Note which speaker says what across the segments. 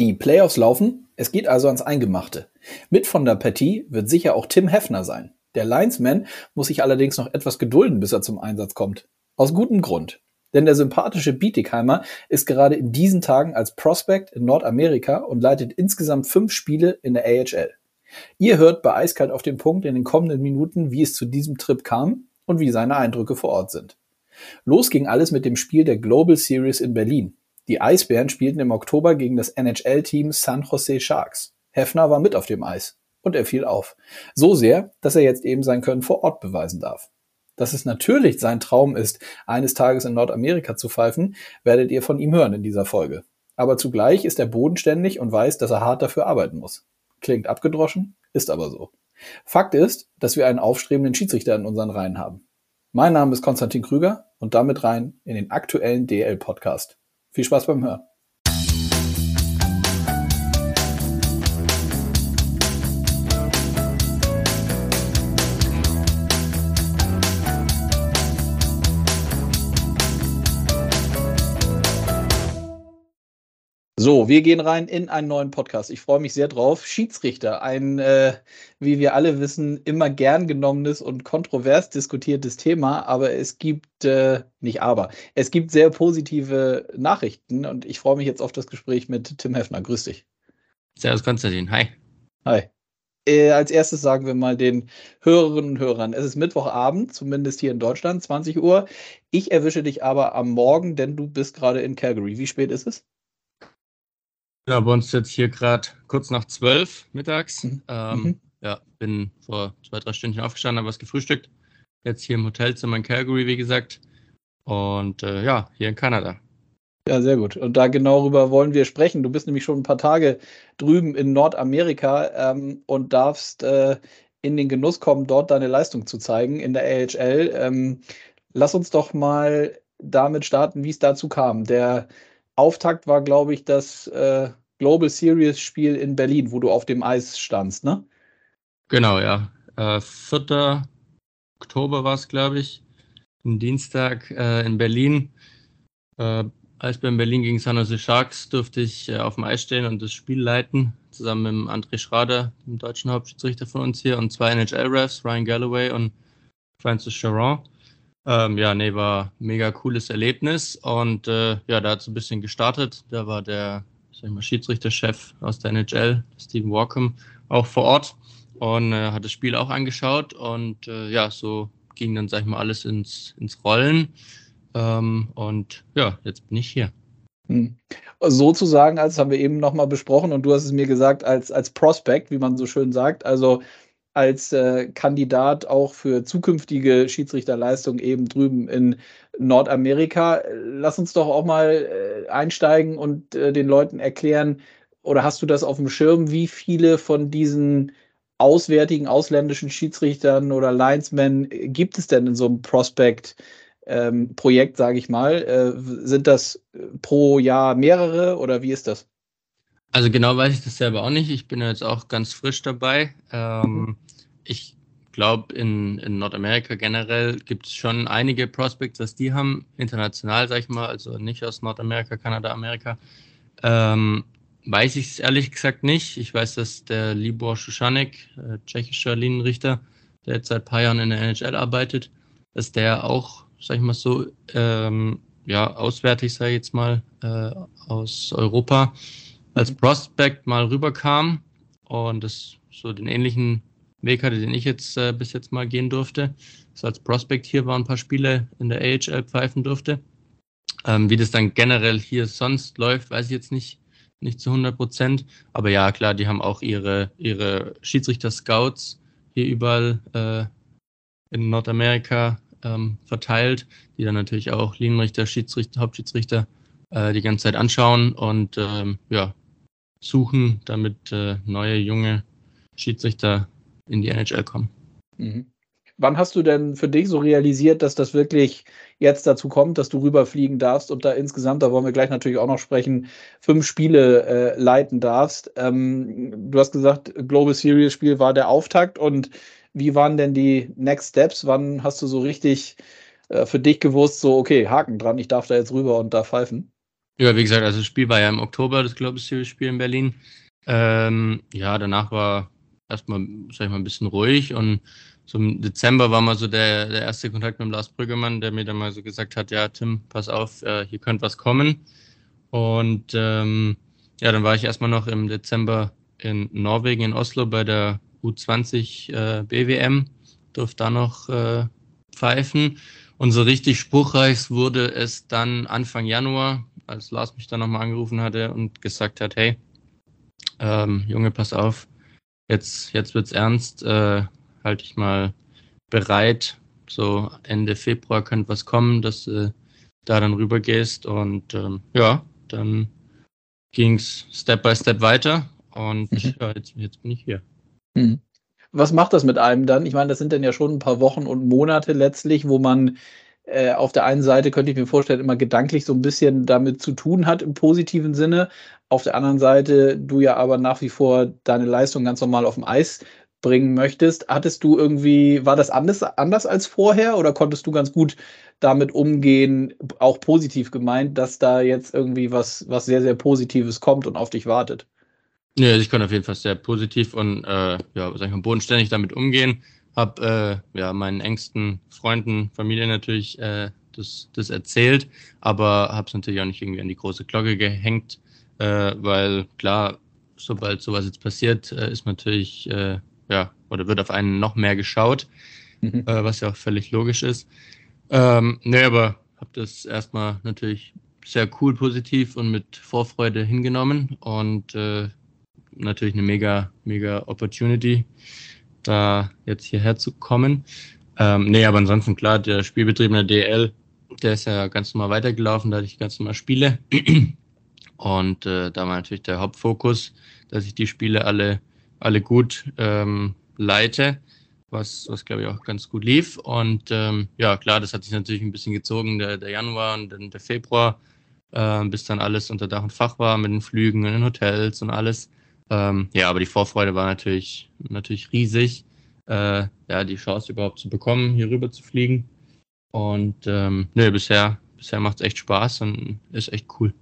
Speaker 1: Die Playoffs laufen, es geht also ans Eingemachte. Mit von der Partie wird sicher auch Tim Heffner sein. Der Linesman muss sich allerdings noch etwas gedulden, bis er zum Einsatz kommt. Aus gutem Grund. Denn der sympathische Bietigheimer ist gerade in diesen Tagen als Prospect in Nordamerika und leitet insgesamt fünf Spiele in der AHL. Ihr hört bei Eiskalt auf den Punkt in den kommenden Minuten, wie es zu diesem Trip kam und wie seine Eindrücke vor Ort sind. Los ging alles mit dem Spiel der Global Series in Berlin. Die Eisbären spielten im Oktober gegen das NHL-Team San Jose Sharks. Heffner war mit auf dem Eis und er fiel auf. So sehr, dass er jetzt eben sein Können vor Ort beweisen darf. Dass es natürlich sein Traum ist, eines Tages in Nordamerika zu pfeifen, werdet ihr von ihm hören in dieser Folge. Aber zugleich ist er bodenständig und weiß, dass er hart dafür arbeiten muss. Klingt abgedroschen, ist aber so. Fakt ist, dass wir einen aufstrebenden Schiedsrichter in unseren Reihen haben. Mein Name ist Konstantin Krüger und damit rein in den aktuellen DL-Podcast. Viel Spaß beim Hören. So, wir gehen rein in einen neuen Podcast. Ich freue mich sehr drauf. Schiedsrichter, ein, äh, wie wir alle wissen, immer gern genommenes und kontrovers diskutiertes Thema, aber es gibt, äh, nicht aber, es gibt sehr positive Nachrichten und ich freue mich jetzt auf das Gespräch mit Tim Heffner. Grüß dich.
Speaker 2: Servus Konstantin, hi.
Speaker 1: Hi. Äh, als erstes sagen wir mal den Hörerinnen und Hörern, es ist Mittwochabend, zumindest hier in Deutschland, 20 Uhr. Ich erwische dich aber am Morgen, denn du bist gerade in Calgary. Wie spät ist es?
Speaker 2: Ja, bei uns jetzt hier gerade kurz nach zwölf mittags. Mhm. Ähm, mhm. Ja, bin vor zwei, drei Stunden aufgestanden, habe was gefrühstückt. Jetzt hier im Hotelzimmer in Calgary, wie gesagt. Und äh, ja, hier in Kanada.
Speaker 1: Ja, sehr gut. Und da genau darüber wollen wir sprechen. Du bist nämlich schon ein paar Tage drüben in Nordamerika ähm, und darfst äh, in den Genuss kommen, dort deine Leistung zu zeigen in der AHL. Ähm, lass uns doch mal damit starten, wie es dazu kam. Der Auftakt war, glaube ich, das äh, Global Series Spiel in Berlin, wo du auf dem Eis standst, ne?
Speaker 2: Genau, ja. Äh, 4. Oktober war es, glaube ich. Ein Dienstag äh, in Berlin. Äh, Eisbären Berlin gegen San Jose Sharks durfte ich äh, auf dem Eis stehen und das Spiel leiten, zusammen mit André Schrader, dem deutschen Hauptschiedsrichter von uns hier, und zwei NHL-Refs, Ryan Galloway und Francis Charon. Ähm, ja, nee, war mega cooles Erlebnis und äh, ja, da hat es ein bisschen gestartet. Da war der sag ich mal, Schiedsrichterchef aus der NHL, Stephen Walkham, auch vor Ort und äh, hat das Spiel auch angeschaut und äh, ja, so ging dann, sag ich mal, alles ins, ins Rollen. Ähm, und ja, jetzt bin ich hier.
Speaker 1: Hm. Sozusagen, als haben wir eben nochmal besprochen und du hast es mir gesagt, als, als Prospect, wie man so schön sagt, also als äh, Kandidat auch für zukünftige Schiedsrichterleistungen eben drüben in Nordamerika. Lass uns doch auch mal äh, einsteigen und äh, den Leuten erklären, oder hast du das auf dem Schirm, wie viele von diesen auswärtigen ausländischen Schiedsrichtern oder Linesmen gibt es denn in so einem Prospect? Ähm, Projekt, sage ich mal. Äh, sind das pro Jahr mehrere oder wie ist das?
Speaker 2: Also genau weiß ich das selber auch nicht. Ich bin jetzt auch ganz frisch dabei. Ähm, ich glaube, in, in Nordamerika generell gibt es schon einige Prospects, dass die haben, international, sag ich mal, also nicht aus Nordamerika, Kanada, Amerika. Ähm, weiß ich es ehrlich gesagt nicht. Ich weiß, dass der Libor Shushanek, äh, tschechischer Linienrichter, der jetzt seit ein paar Jahren in der NHL arbeitet, dass der auch, sag ich mal so, ähm, ja, auswärtig, sage ich jetzt mal, äh, aus Europa als Prospect mal rüberkam und das so den ähnlichen Weg hatte, den ich jetzt äh, bis jetzt mal gehen durfte. So als Prospect hier war ein paar Spiele in der AHL pfeifen durfte. Ähm, wie das dann generell hier sonst läuft, weiß ich jetzt nicht, nicht zu 100 Prozent. Aber ja, klar, die haben auch ihre, ihre Schiedsrichter-Scouts hier überall äh, in Nordamerika ähm, verteilt, die dann natürlich auch Linienrichter, Schiedsrichter, Hauptschiedsrichter äh, die ganze Zeit anschauen und ähm, ja, suchen, damit äh, neue junge Schiedsrichter in die NHL kommen.
Speaker 1: Mhm. Wann hast du denn für dich so realisiert, dass das wirklich jetzt dazu kommt, dass du rüberfliegen darfst und da insgesamt, da wollen wir gleich natürlich auch noch sprechen, fünf Spiele äh, leiten darfst? Ähm, du hast gesagt, Global Series Spiel war der Auftakt und wie waren denn die Next Steps? Wann hast du so richtig äh, für dich gewusst, so, okay, Haken dran, ich darf da jetzt rüber und da pfeifen?
Speaker 2: Ja, wie gesagt, also das Spiel war ja im Oktober, das Global Series Spiel in Berlin. Ähm, ja, danach war erstmal, sag ich mal, ein bisschen ruhig und so im Dezember war mal so der, der erste Kontakt mit dem Lars Brüggemann, der mir dann mal so gesagt hat, ja, Tim, pass auf, äh, hier könnte was kommen. Und ähm, ja, dann war ich erstmal noch im Dezember in Norwegen, in Oslo bei der U20 äh, BWM, durfte da noch äh, pfeifen. Und so richtig spruchreich wurde es dann Anfang Januar, als Lars mich dann nochmal angerufen hatte und gesagt hat, hey, ähm, Junge, pass auf, jetzt, jetzt wird's ernst, äh, halte ich mal bereit. So Ende Februar könnte was kommen, dass du da dann rüber gehst. Und ähm, ja, dann ging's Step by Step weiter. Und mhm. ja, jetzt, jetzt bin ich hier.
Speaker 1: Mhm. Was macht das mit einem dann? Ich meine, das sind dann ja schon ein paar Wochen und Monate letztlich, wo man äh, auf der einen Seite, könnte ich mir vorstellen, immer gedanklich so ein bisschen damit zu tun hat im positiven Sinne. Auf der anderen Seite, du ja aber nach wie vor deine Leistung ganz normal auf dem Eis bringen möchtest. Hattest du irgendwie, war das anders, anders als vorher oder konntest du ganz gut damit umgehen, auch positiv gemeint, dass da jetzt irgendwie was, was sehr, sehr Positives kommt und auf dich wartet?
Speaker 2: Ja, ich konnte auf jeden Fall sehr positiv und äh, ja, sag ich mal, bodenständig damit umgehen. Hab äh, ja meinen engsten Freunden, Familie natürlich äh, das, das erzählt, aber habe es natürlich auch nicht irgendwie an die große Glocke gehängt, äh, weil klar, sobald sowas jetzt passiert, äh, ist natürlich äh, ja, oder wird auf einen noch mehr geschaut, mhm. äh, was ja auch völlig logisch ist. Ähm, nee, aber habe das erstmal natürlich sehr cool, positiv und mit Vorfreude hingenommen und natürlich eine mega, mega Opportunity, da jetzt hierher zu kommen. Ähm, nee, aber ansonsten klar, der Spielbetrieb in der DL, der ist ja ganz normal weitergelaufen, da hatte ich ganz normal Spiele. Und äh, da war natürlich der Hauptfokus, dass ich die Spiele alle alle gut ähm, leite, was, was glaube ich auch ganz gut lief. Und ähm, ja, klar, das hat sich natürlich ein bisschen gezogen, der, der Januar und dann der Februar, äh, bis dann alles unter Dach und Fach war mit den Flügen und den Hotels und alles. Ähm, ja, aber die Vorfreude war natürlich, natürlich riesig, äh, ja, die Chance überhaupt zu bekommen, hier rüber zu fliegen. Und ähm, nö, bisher, bisher macht es echt Spaß und ist echt cool.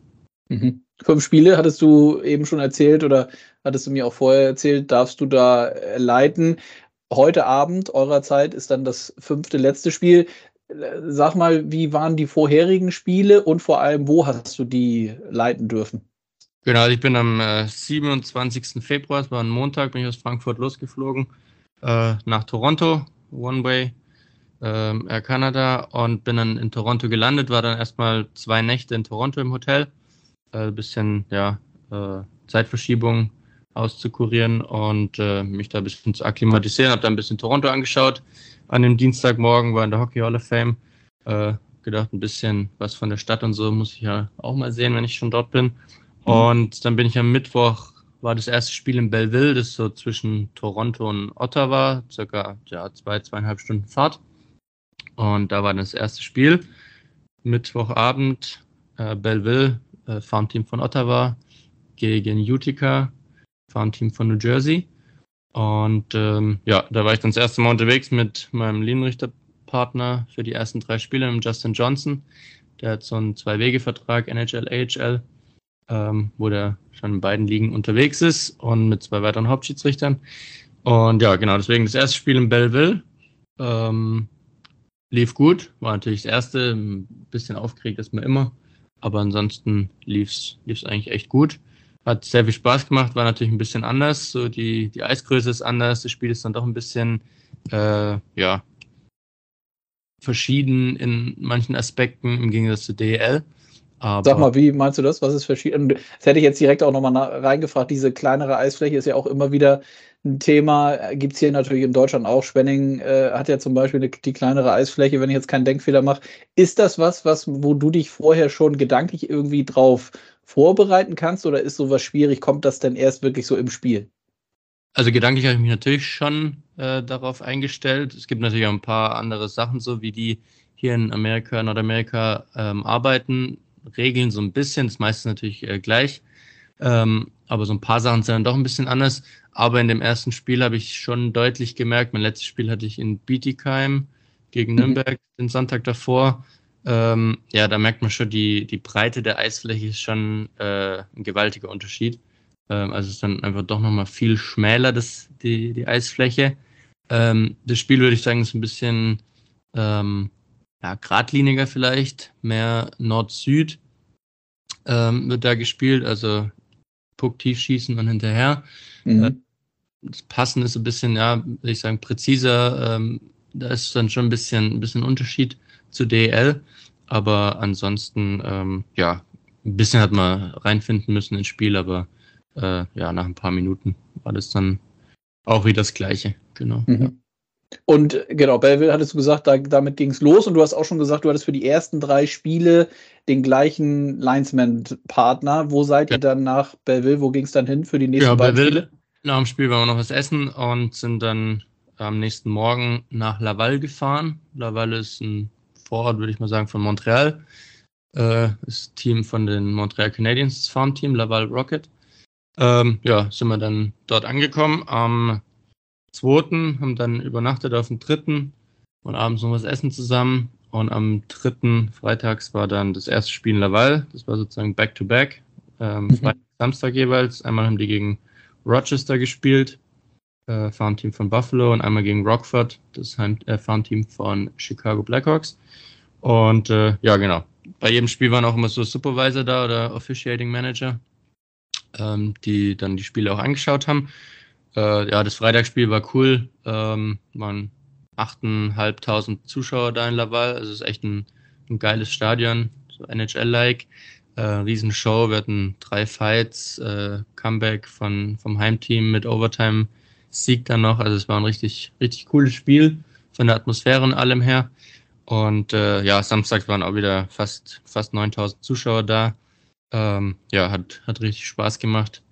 Speaker 1: Mhm. Fünf Spiele hattest du eben schon erzählt oder hattest du mir auch vorher erzählt, darfst du da äh, leiten. Heute Abend eurer Zeit ist dann das fünfte letzte Spiel. Sag mal, wie waren die vorherigen Spiele und vor allem, wo hast du die leiten dürfen?
Speaker 2: Genau, ich bin am äh, 27. Februar, es war ein Montag, bin ich aus Frankfurt losgeflogen äh, nach Toronto, One Way, äh, Air Canada und bin dann in Toronto gelandet, war dann erstmal zwei Nächte in Toronto im Hotel ein äh, bisschen ja, äh, Zeitverschiebung auszukurieren und äh, mich da ein bisschen zu akklimatisieren. Habe da ein bisschen Toronto angeschaut. An dem Dienstagmorgen war in der Hockey Hall of Fame. Äh, gedacht, ein bisschen was von der Stadt und so muss ich ja auch mal sehen, wenn ich schon dort bin. Mhm. Und dann bin ich am Mittwoch, war das erste Spiel in Belleville, das so zwischen Toronto und Ottawa, circa ja, zwei, zweieinhalb Stunden Fahrt. Und da war das erste Spiel. Mittwochabend, äh, Belleville, äh, Farmteam von Ottawa gegen Utica, Farmteam von New Jersey. Und ähm, ja, da war ich dann das erste Mal unterwegs mit meinem Linienrichterpartner für die ersten drei Spiele, Justin Johnson. Der hat so einen Zwei-Wege-Vertrag, NHL, AHL, ähm, wo der schon in beiden Ligen unterwegs ist und mit zwei weiteren Hauptschiedsrichtern. Und ja, genau, deswegen das erste Spiel in Belleville. Ähm, lief gut, war natürlich das erste, ein bisschen aufgeregt ist man immer. Aber ansonsten lief es eigentlich echt gut. Hat sehr viel Spaß gemacht, war natürlich ein bisschen anders. So die, die Eisgröße ist anders, das Spiel ist dann doch ein bisschen äh, ja, verschieden in manchen Aspekten im Gegensatz zu DL.
Speaker 1: Aber Sag mal, wie meinst du das? Was ist verschieden? Das hätte ich jetzt direkt auch nochmal reingefragt. Diese kleinere Eisfläche ist ja auch immer wieder ein Thema. Gibt es hier natürlich in Deutschland auch. Spenning äh, hat ja zum Beispiel eine, die kleinere Eisfläche, wenn ich jetzt keinen Denkfehler mache. Ist das was, was, wo du dich vorher schon gedanklich irgendwie drauf vorbereiten kannst oder ist sowas schwierig? Kommt das denn erst wirklich so im Spiel?
Speaker 2: Also gedanklich habe ich mich natürlich schon äh, darauf eingestellt. Es gibt natürlich auch ein paar andere Sachen, so wie die hier in Amerika, Nordamerika ähm, arbeiten, regeln so ein bisschen, das meiste natürlich äh, gleich. Ähm, aber so ein paar Sachen sind dann doch ein bisschen anders. Aber in dem ersten Spiel habe ich schon deutlich gemerkt, mein letztes Spiel hatte ich in Bietigheim gegen mhm. Nürnberg mhm. den Sonntag davor. Ähm, ja, da merkt man schon, die, die Breite der Eisfläche ist schon äh, ein gewaltiger Unterschied. Ähm, also es ist dann einfach doch nochmal viel schmäler, das, die, die Eisfläche. Ähm, das Spiel würde ich sagen, ist ein bisschen ähm, ja, geradliniger vielleicht, mehr Nord-Süd ähm, wird da gespielt, also Puck tief schießen und hinterher. Mhm. Äh, das Passen ist ein bisschen, ja, würde ich sagen, präziser. Ähm, da ist dann schon ein bisschen, ein bisschen Unterschied zu DL. Aber ansonsten, ähm, ja, ein bisschen hat man reinfinden müssen ins Spiel, aber äh, ja, nach ein paar Minuten war das dann auch wieder das Gleiche. Genau. Mhm.
Speaker 1: Und genau, Belleville hattest du gesagt, da, damit ging es los und du hast auch schon gesagt, du hattest für die ersten drei Spiele den gleichen Linesman-Partner. Wo seid ja. ihr dann nach Belleville? Wo ging es dann hin für die nächsten ja, beiden Belleville, Spiele?
Speaker 2: Nach dem Spiel waren wir noch was essen und sind dann am nächsten Morgen nach Laval gefahren. Laval ist ein Vorort, würde ich mal sagen, von Montreal. Äh, das Team von den Montreal Canadiens, das Farmteam, Laval Rocket. Ähm, ja, sind wir dann dort angekommen. Am zweiten, haben dann übernachtet auf dem dritten und abends noch was essen zusammen. Und am dritten Freitags war dann das erste Spiel in Laval. Das war sozusagen Back-to-Back. Ähm, mhm. Freitag, Samstag jeweils. Einmal haben die gegen Rochester gespielt, äh, Farmteam von Buffalo, und einmal gegen Rockford, das Heim äh, Farmteam von Chicago Blackhawks. Und äh, ja, genau. Bei jedem Spiel waren auch immer so Supervisor da oder Officiating Manager, ähm, die dann die Spiele auch angeschaut haben. Äh, ja, das Freitagsspiel war cool. Ähm, waren 8.500 Zuschauer da in Laval. Also es ist echt ein, ein geiles Stadion, so NHL-like. Äh, Riesenshow, wir hatten drei Fights, äh, Comeback von, vom Heimteam mit Overtime-Sieg dann noch. Also es war ein richtig, richtig cooles Spiel von der Atmosphäre und allem her. Und äh, ja, samstags waren auch wieder fast, fast 9000 Zuschauer da. Ähm, ja, hat, hat richtig Spaß gemacht.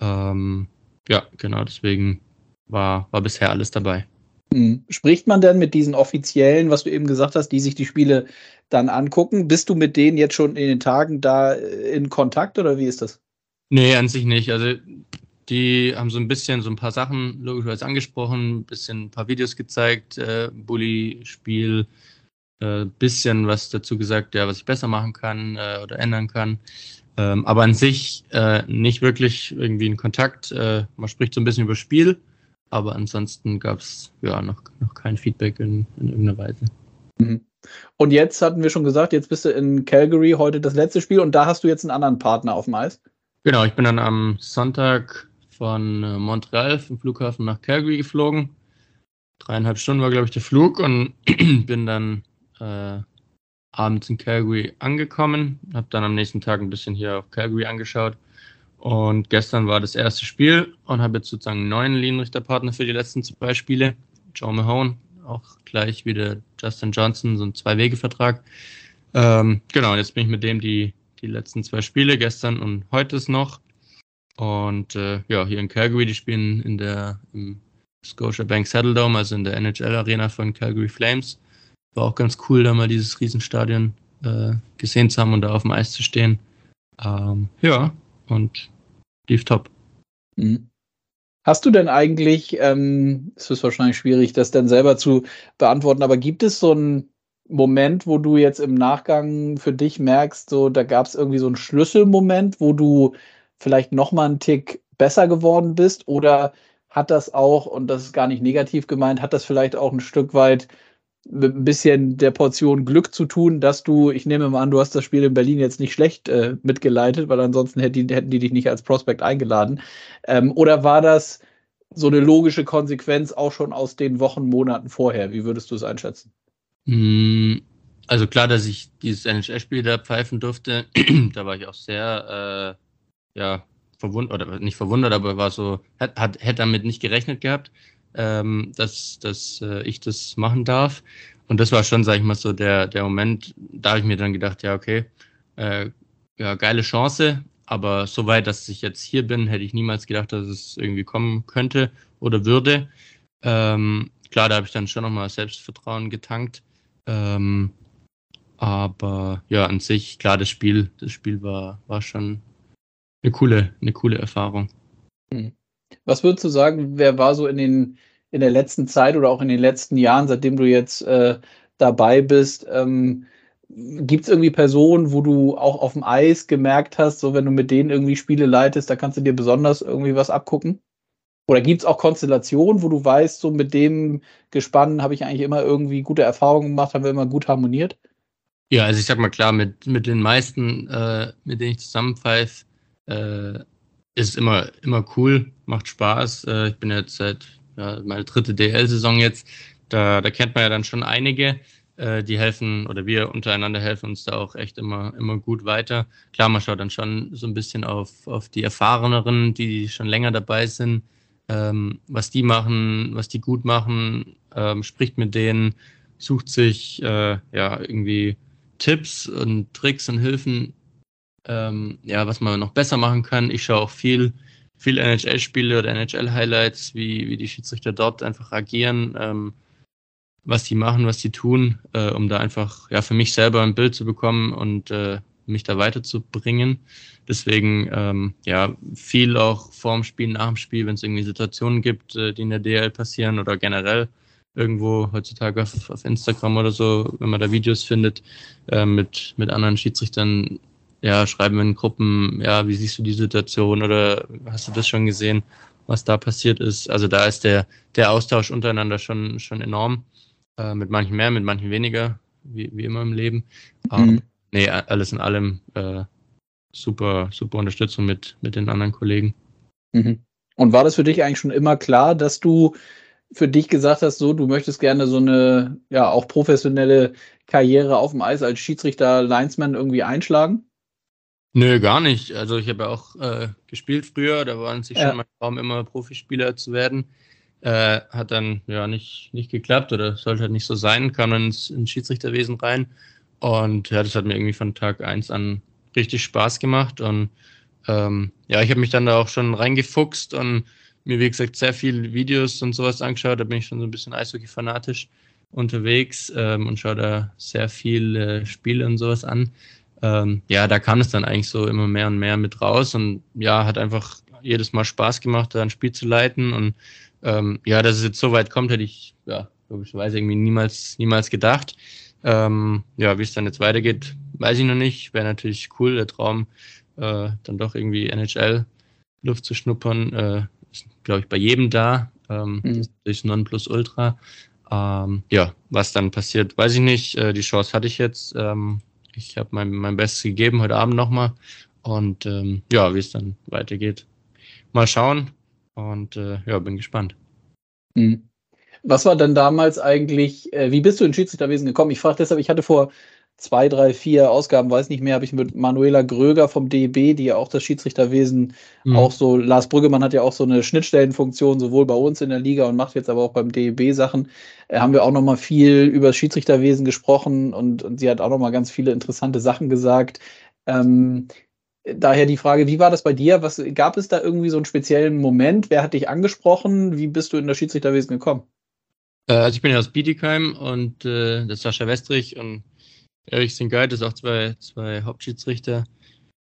Speaker 2: Ähm, ja, genau, deswegen war, war bisher alles dabei.
Speaker 1: Hm. Spricht man denn mit diesen Offiziellen, was du eben gesagt hast, die sich die Spiele dann angucken? Bist du mit denen jetzt schon in den Tagen da äh, in Kontakt oder wie ist das?
Speaker 2: Nee, an sich nicht. Also die haben so ein bisschen so ein paar Sachen logischerweise angesprochen, ein bisschen ein paar Videos gezeigt, äh, Bully-Spiel, äh, bisschen was dazu gesagt, ja, was ich besser machen kann äh, oder ändern kann. Ähm, aber an sich äh, nicht wirklich irgendwie in Kontakt. Äh, man spricht so ein bisschen über Spiel, aber ansonsten gab es ja noch, noch kein Feedback in, in irgendeiner Weise.
Speaker 1: Mhm. Und jetzt hatten wir schon gesagt, jetzt bist du in Calgary heute das letzte Spiel und da hast du jetzt einen anderen Partner auf dem Eis.
Speaker 2: Genau, ich bin dann am Sonntag von äh, Montreal vom Flughafen nach Calgary geflogen. Dreieinhalb Stunden war, glaube ich, der Flug und bin dann äh, abends in Calgary angekommen, habe dann am nächsten Tag ein bisschen hier auf Calgary angeschaut und gestern war das erste Spiel und habe jetzt sozusagen einen neuen Linienrichterpartner für die letzten zwei Spiele. Joe Mahone, auch gleich wieder Justin Johnson, so ein Zwei-Wege-Vertrag. Ähm, genau, jetzt bin ich mit dem die, die letzten zwei Spiele, gestern und heute ist noch. Und äh, ja, hier in Calgary, die spielen in der im Scotiabank Saddle Dome, also in der NHL Arena von Calgary Flames. War auch ganz cool, da mal dieses Riesenstadion äh, gesehen zu haben und da auf dem Eis zu stehen. Ähm, ja, und lief top.
Speaker 1: Mhm. Hast du denn eigentlich, ähm, es ist wahrscheinlich schwierig, das dann selber zu beantworten, aber gibt es so einen Moment, wo du jetzt im Nachgang für dich merkst, so da gab es irgendwie so einen Schlüsselmoment, wo du vielleicht noch mal einen Tick besser geworden bist oder hat das auch, und das ist gar nicht negativ gemeint, hat das vielleicht auch ein Stück weit mit ein bisschen der Portion Glück zu tun, dass du, ich nehme mal an, du hast das Spiel in Berlin jetzt nicht schlecht äh, mitgeleitet, weil ansonsten hätten die, hätten die dich nicht als Prospect eingeladen. Ähm, oder war das so eine logische Konsequenz auch schon aus den Wochen, Monaten vorher? Wie würdest du es einschätzen?
Speaker 2: Hm, also klar, dass ich dieses NHL-Spiel da pfeifen durfte, da war ich auch sehr, äh, ja, verwundert, oder nicht verwundert, aber war so, hat, hat, hätte damit nicht gerechnet gehabt ähm, dass, dass äh, ich das machen darf. Und das war schon, sag ich mal, so der, der Moment, da habe ich mir dann gedacht, ja, okay, äh, ja, geile Chance, aber so weit, dass ich jetzt hier bin, hätte ich niemals gedacht, dass es irgendwie kommen könnte oder würde. Ähm, klar, da habe ich dann schon nochmal Selbstvertrauen getankt. Ähm, aber ja, an sich, klar, das Spiel, das Spiel war, war schon eine coole, eine coole Erfahrung.
Speaker 1: Mhm. Was würdest du sagen, wer war so in den in der letzten Zeit oder auch in den letzten Jahren, seitdem du jetzt äh, dabei bist, ähm, gibt es irgendwie Personen, wo du auch auf dem Eis gemerkt hast, so wenn du mit denen irgendwie Spiele leitest, da kannst du dir besonders irgendwie was abgucken? Oder gibt es auch Konstellationen, wo du weißt, so mit dem Gespann habe ich eigentlich immer irgendwie gute Erfahrungen gemacht, haben wir immer gut harmoniert?
Speaker 2: Ja, also ich sag mal klar, mit, mit den meisten, äh, mit denen ich zusammenpfeife, äh, ist immer, immer cool, macht Spaß. Äh, ich bin jetzt seit ja, meine dritte DL-Saison jetzt, da, da kennt man ja dann schon einige. Äh, die helfen oder wir untereinander helfen uns da auch echt immer, immer gut weiter. Klar, man schaut dann schon so ein bisschen auf, auf die Erfahreneren, die schon länger dabei sind, ähm, was die machen, was die gut machen, ähm, spricht mit denen, sucht sich äh, ja irgendwie Tipps und Tricks und Hilfen, ähm, ja, was man noch besser machen kann. Ich schaue auch viel, viel NHL-Spiele oder NHL-Highlights, wie, wie die Schiedsrichter dort einfach agieren, ähm, was die machen, was die tun, äh, um da einfach ja für mich selber ein Bild zu bekommen und äh, mich da weiterzubringen. Deswegen ähm, ja viel auch vorm Spiel, nach dem Spiel, wenn es irgendwie Situationen gibt, äh, die in der DL passieren oder generell irgendwo heutzutage auf, auf Instagram oder so, wenn man da Videos findet äh, mit, mit anderen Schiedsrichtern, ja, schreiben in Gruppen, ja, wie siehst du die Situation oder hast du das schon gesehen, was da passiert ist? Also da ist der, der Austausch untereinander schon, schon enorm. Äh, mit manchen mehr, mit manchen weniger, wie, wie immer im Leben. Mhm. Ähm, nee, alles in allem äh, super, super Unterstützung mit, mit den anderen Kollegen.
Speaker 1: Mhm. Und war das für dich eigentlich schon immer klar, dass du für dich gesagt hast, so, du möchtest gerne so eine, ja, auch professionelle Karriere auf dem Eis als Schiedsrichter, Linesman irgendwie einschlagen?
Speaker 2: Nö, gar nicht. Also ich habe ja auch äh, gespielt früher, da waren sich ja. schon mein Traum, immer Profispieler zu werden. Äh, hat dann ja nicht, nicht geklappt oder sollte halt nicht so sein, kam dann ins, ins Schiedsrichterwesen rein. Und ja, das hat mir irgendwie von Tag eins an richtig Spaß gemacht. Und ähm, ja, ich habe mich dann da auch schon reingefuchst und mir, wie gesagt, sehr viele Videos und sowas angeschaut. Da bin ich schon so ein bisschen Eishockey-fanatisch unterwegs ähm, und schaue da sehr viel äh, Spiele und sowas an. Ähm, ja, da kam es dann eigentlich so immer mehr und mehr mit raus und ja, hat einfach jedes Mal Spaß gemacht, da ein Spiel zu leiten und ähm, ja, dass es jetzt so weit kommt, hätte ich ja logischerweise irgendwie niemals, niemals gedacht. Ähm, ja, wie es dann jetzt weitergeht, weiß ich noch nicht. Wäre natürlich cool, der Traum, äh, dann doch irgendwie NHL Luft zu schnuppern. Äh, ist, glaube ich, bei jedem da. Ähm, mhm. Durch Nonplusultra. Ähm, ja, was dann passiert, weiß ich nicht. Äh, die Chance hatte ich jetzt. Ähm, ich habe mein, mein Bestes gegeben heute Abend nochmal. Und ähm, ja, wie es dann weitergeht. Mal schauen. Und äh, ja, bin gespannt.
Speaker 1: Mhm. Was war denn damals eigentlich, äh, wie bist du in Schiedsrichterwesen gekommen? Ich frage deshalb, ich hatte vor zwei, drei, vier Ausgaben, weiß nicht mehr, habe ich mit Manuela Gröger vom DEB, die ja auch das Schiedsrichterwesen mhm. auch so, Lars Brüggemann hat ja auch so eine Schnittstellenfunktion, sowohl bei uns in der Liga und macht jetzt aber auch beim DEB Sachen, äh, haben wir auch nochmal viel über das Schiedsrichterwesen gesprochen und, und sie hat auch nochmal ganz viele interessante Sachen gesagt. Ähm, daher die Frage, wie war das bei dir? Was gab es da irgendwie so einen speziellen Moment? Wer hat dich angesprochen? Wie bist du in das Schiedsrichterwesen gekommen?
Speaker 2: Äh, also ich bin ja aus Bietigheim und äh, das ist Sascha Westrich und Erich Singeit ist auch zwei, zwei Hauptschiedsrichter,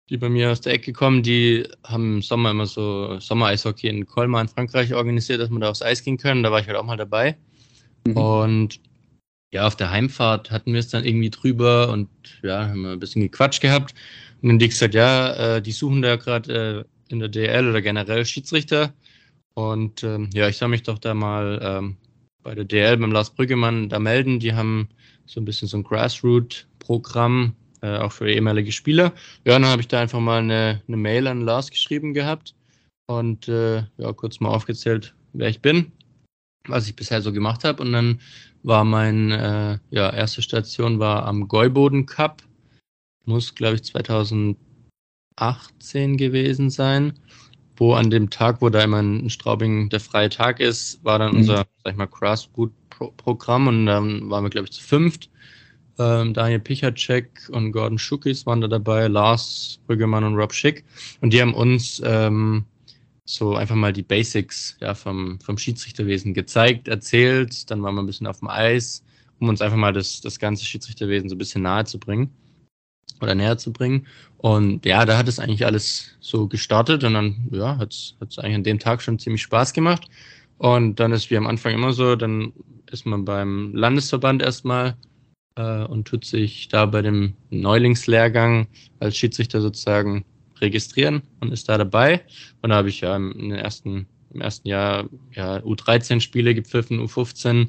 Speaker 2: die bei mir aus der Ecke kommen. Die haben im Sommer immer so Sommer-Eishockey in Colmar in Frankreich organisiert, dass man da aufs Eis gehen können. Da war ich halt auch mal dabei. Mhm. Und ja, auf der Heimfahrt hatten wir es dann irgendwie drüber und ja, haben wir ein bisschen gequatscht gehabt. Und dann die gesagt, ja, äh, die suchen da gerade äh, in der DL oder generell Schiedsrichter. Und ähm, ja, ich soll mich doch da mal ähm, bei der DL beim Lars Brüggemann da melden. Die haben so ein bisschen so ein Grassroot-Programm, äh, auch für ehemalige Spieler. Ja, dann habe ich da einfach mal eine, eine Mail an Lars geschrieben gehabt und äh, ja, kurz mal aufgezählt, wer ich bin, was ich bisher so gemacht habe. Und dann war mein äh, ja, erste Station war am Gäuboden Cup. Muss, glaube ich, 2018 gewesen sein wo an dem Tag, wo da immer in Straubing der freie Tag ist, war dann mhm. unser, sag ich mal, Grassroot Programm und dann waren wir, glaube ich, zu fünft. Ähm, Daniel Pichacek und Gordon Schukis waren da dabei, Lars Brüggemann und Rob Schick. Und die haben uns ähm, so einfach mal die Basics ja, vom, vom Schiedsrichterwesen gezeigt, erzählt. Dann waren wir ein bisschen auf dem Eis, um uns einfach mal das, das ganze Schiedsrichterwesen so ein bisschen nahe zu bringen oder näher zu bringen. Und ja, da hat es eigentlich alles so gestartet und dann ja, hat es eigentlich an dem Tag schon ziemlich Spaß gemacht. Und dann ist wie am Anfang immer so, dann ist man beim Landesverband erstmal äh, und tut sich da bei dem Neulingslehrgang als Schiedsrichter sozusagen registrieren und ist da dabei. Und da habe ich ja im, ersten, im ersten Jahr ja, U13-Spiele gepfiffen, U15,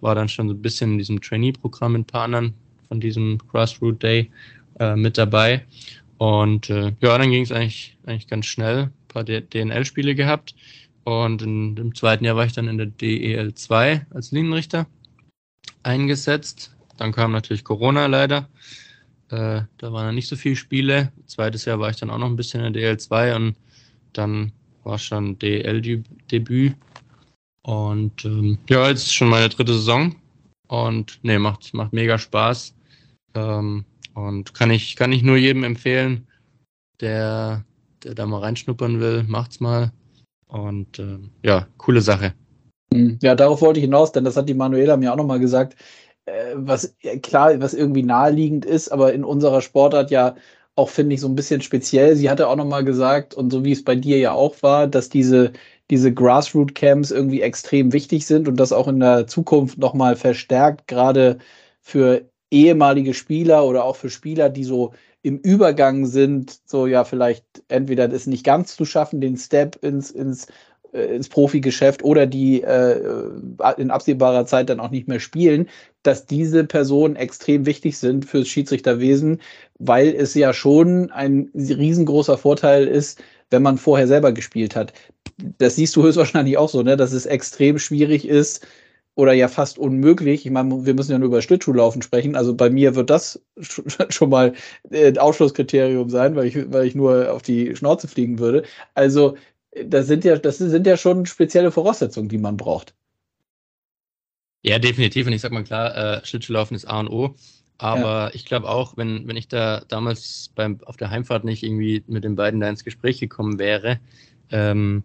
Speaker 2: war dann schon so ein bisschen in diesem Trainee-Programm mit ein paar anderen von diesem Grassroot Day äh, mit dabei. Und äh, ja, dann ging es eigentlich, eigentlich ganz schnell. Ein paar DNL-Spiele gehabt. Und in, im zweiten Jahr war ich dann in der DEL 2 als Linienrichter eingesetzt. Dann kam natürlich Corona leider. Äh, da waren dann nicht so viele Spiele. Zweites Jahr war ich dann auch noch ein bisschen in der DL2 und dann war schon DL-Debüt. Und ähm, ja, jetzt ist schon meine dritte Saison. Und nee, macht, macht mega Spaß. Ähm, und kann ich, kann ich nur jedem empfehlen, der, der da mal reinschnuppern will, macht's mal. Und ähm, ja, coole Sache.
Speaker 1: Ja, darauf wollte ich hinaus, denn das hat die Manuela mir auch nochmal gesagt. Äh, was klar, was irgendwie naheliegend ist, aber in unserer Sportart ja auch, finde ich, so ein bisschen speziell. Sie hatte auch nochmal gesagt, und so wie es bei dir ja auch war, dass diese, diese Grassroot-Camps irgendwie extrem wichtig sind und das auch in der Zukunft nochmal verstärkt, gerade für ehemalige Spieler oder auch für Spieler, die so im Übergang sind, so ja, vielleicht entweder das nicht ganz zu schaffen, den Step ins, ins äh, ins Profigeschäft oder die äh, in absehbarer Zeit dann auch nicht mehr spielen, dass diese Personen extrem wichtig sind fürs Schiedsrichterwesen, weil es ja schon ein riesengroßer Vorteil ist, wenn man vorher selber gespielt hat. Das siehst du höchstwahrscheinlich auch so, ne? dass es extrem schwierig ist oder ja fast unmöglich. Ich meine, wir müssen ja nur über Schlittschuhlaufen sprechen. Also bei mir wird das schon mal ein Ausschlusskriterium sein, weil ich, weil ich nur auf die Schnauze fliegen würde. Also das sind ja, das sind ja schon spezielle Voraussetzungen, die man braucht.
Speaker 2: Ja, definitiv. Und ich sag mal klar, äh, Schlittschuhlaufen ist A und O. Aber ja. ich glaube auch, wenn, wenn ich da damals beim, auf der Heimfahrt nicht irgendwie mit den beiden da ins Gespräch gekommen wäre, ähm,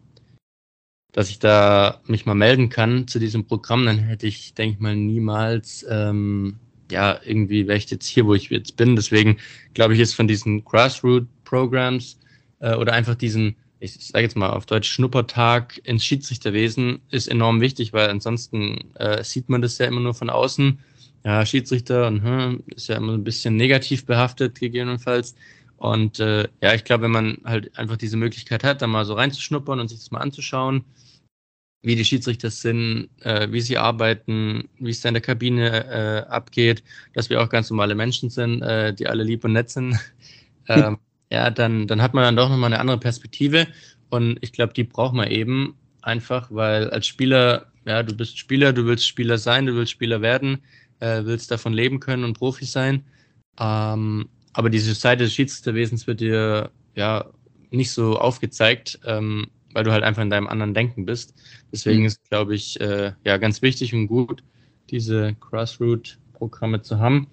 Speaker 2: dass ich da mich mal melden kann zu diesem Programm, dann hätte ich, denke ich mal, niemals, ähm, ja, irgendwie wäre ich jetzt hier, wo ich jetzt bin. Deswegen glaube ich, ist von diesen Grassroot-Programs äh, oder einfach diesen ich sage jetzt mal auf Deutsch, Schnuppertag ins Schiedsrichterwesen ist enorm wichtig, weil ansonsten äh, sieht man das ja immer nur von außen. Ja, Schiedsrichter und hm, ist ja immer ein bisschen negativ behaftet, gegebenenfalls. Und äh, ja, ich glaube, wenn man halt einfach diese Möglichkeit hat, da mal so reinzuschnuppern und sich das mal anzuschauen, wie die Schiedsrichter sind, äh, wie sie arbeiten, wie es da in der Kabine äh, abgeht, dass wir auch ganz normale Menschen sind, äh, die alle lieb und nett sind. ähm, ja, dann, dann hat man dann doch nochmal eine andere Perspektive. Und ich glaube, die braucht man eben einfach, weil als Spieler, ja, du bist Spieler, du willst Spieler sein, du willst Spieler werden, äh, willst davon leben können und Profi sein. Ähm, aber diese Seite des Schiedsrichterwesens wird dir ja nicht so aufgezeigt, ähm, weil du halt einfach in deinem anderen Denken bist. Deswegen mhm. ist, glaube ich, äh, ja ganz wichtig und gut, diese Grassroot-Programme zu haben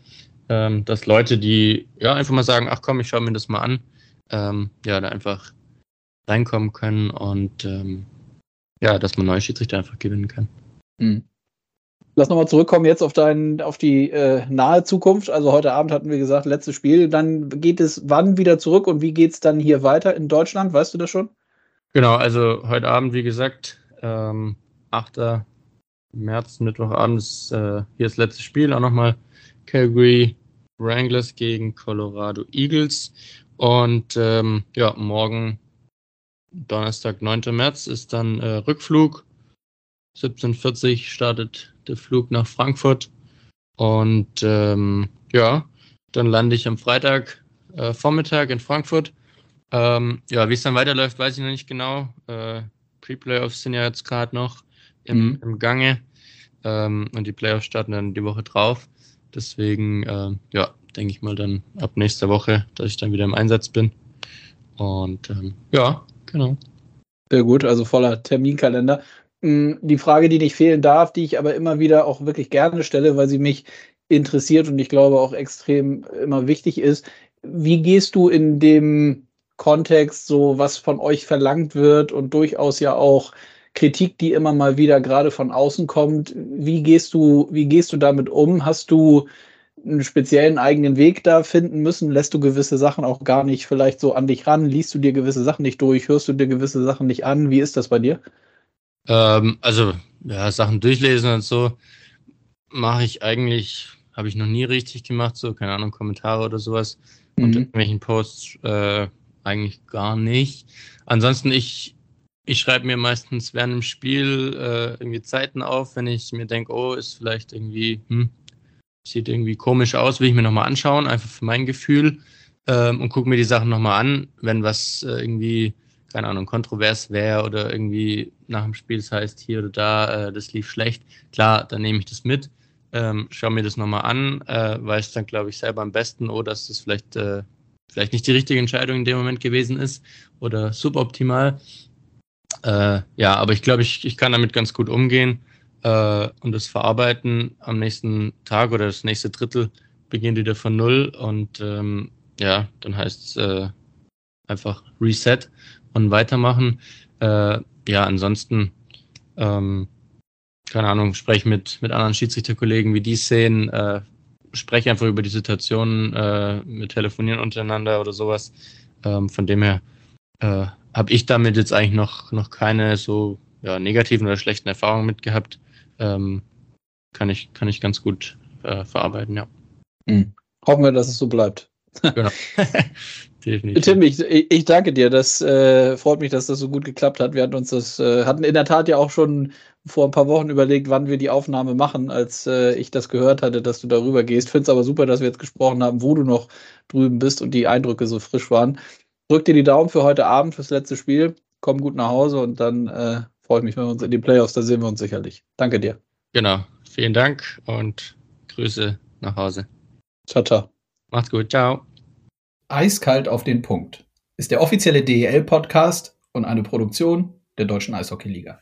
Speaker 2: ähm, dass Leute, die ja einfach mal sagen, ach komm, ich schaue mir das mal an, ähm, ja, da einfach reinkommen können und ähm, ja, dass man neue Schiedsrichter einfach gewinnen kann.
Speaker 1: Mhm. Lass nochmal zurückkommen jetzt auf dein, auf die äh, nahe Zukunft. Also heute Abend hatten wir gesagt, letztes Spiel. Dann geht es wann wieder zurück und wie geht es dann hier weiter in Deutschland? Weißt du das schon?
Speaker 2: Genau, also heute Abend, wie gesagt, ähm, 8. März, Mittwochabend ist äh, hier das letzte Spiel. Auch nochmal Calgary Wranglers gegen Colorado Eagles. Und ähm, ja, morgen, Donnerstag, 9. März, ist dann äh, Rückflug. 17.40 startet der Flug nach Frankfurt. Und ähm, ja, dann lande ich am Freitag äh, Vormittag in Frankfurt. Ähm, ja, wie es dann weiterläuft, weiß ich noch nicht genau. Äh, Pre-Playoffs sind ja jetzt gerade noch im, mhm. im Gange. Ähm, und die Playoffs starten dann die Woche drauf. Deswegen, äh, ja, denke ich mal dann ab nächster Woche, dass ich dann wieder im Einsatz bin. Und ähm, ja, genau.
Speaker 1: Sehr gut, also voller Terminkalender. Hm, die Frage, die nicht fehlen darf, die ich aber immer wieder auch wirklich gerne stelle, weil sie mich interessiert und ich glaube auch extrem immer wichtig ist. Wie gehst du in dem Kontext so, was von euch verlangt wird und durchaus ja auch Kritik, die immer mal wieder gerade von außen kommt. Wie gehst du, wie gehst du damit um? Hast du einen speziellen eigenen Weg da finden müssen? Lässt du gewisse Sachen auch gar nicht vielleicht so an dich ran? Liest du dir gewisse Sachen nicht durch? Hörst du dir gewisse Sachen nicht an? Wie ist das bei dir?
Speaker 2: Ähm, also, ja, Sachen durchlesen und so mache ich eigentlich habe ich noch nie richtig gemacht, so, keine Ahnung, Kommentare oder sowas. Mhm. Und irgendwelchen Posts äh, eigentlich gar nicht. Ansonsten, ich, ich schreibe mir meistens während dem Spiel äh, irgendwie Zeiten auf, wenn ich mir denke, oh, ist vielleicht irgendwie, hm, sieht irgendwie komisch aus, will ich mir nochmal anschauen, einfach für mein Gefühl ähm, und gucke mir die Sachen nochmal an, wenn was äh, irgendwie, keine Ahnung, kontrovers wäre oder irgendwie nach dem Spiel das heißt hier oder da, äh, das lief schlecht. Klar, dann nehme ich das mit, ähm, schaue mir das nochmal an, äh, weiß dann, glaube ich, selber am besten, oh, dass das vielleicht, äh, vielleicht nicht die richtige Entscheidung in dem Moment gewesen ist oder suboptimal. Äh, ja, aber ich glaube, ich, ich kann damit ganz gut umgehen äh, und das verarbeiten am nächsten Tag oder das nächste Drittel beginnt wieder von null und ähm, ja, dann heißt es äh, einfach Reset und weitermachen. Äh, ja, ansonsten, ähm, keine Ahnung, spreche mit, mit anderen Schiedsrichterkollegen, wie die es sehen, äh, spreche einfach über die Situation, äh, mit Telefonieren untereinander oder sowas. Ähm, von dem her äh, habe ich damit jetzt eigentlich noch, noch keine so ja, negativen oder schlechten Erfahrungen mitgehabt. Ähm, kann, ich, kann ich ganz gut äh, verarbeiten, ja.
Speaker 1: Mhm. Hoffen wir, dass es so bleibt. Genau. Definitiv. Tim, ich, ich danke dir. Das äh, freut mich, dass das so gut geklappt hat. Wir hatten uns das, äh, hatten in der Tat ja auch schon vor ein paar Wochen überlegt, wann wir die Aufnahme machen, als äh, ich das gehört hatte, dass du darüber gehst. Finde es aber super, dass wir jetzt gesprochen haben, wo du noch drüben bist und die Eindrücke so frisch waren. Drück dir die Daumen für heute Abend, fürs letzte Spiel. Komm gut nach Hause und dann äh, freue ich mich, wenn wir uns in die Playoffs, da sehen wir uns sicherlich. Danke dir.
Speaker 2: Genau. Vielen Dank und Grüße nach Hause.
Speaker 1: Ciao, ciao.
Speaker 2: Macht's gut, ciao.
Speaker 1: Eiskalt auf den Punkt ist der offizielle DEL-Podcast und eine Produktion der Deutschen Eishockey-Liga.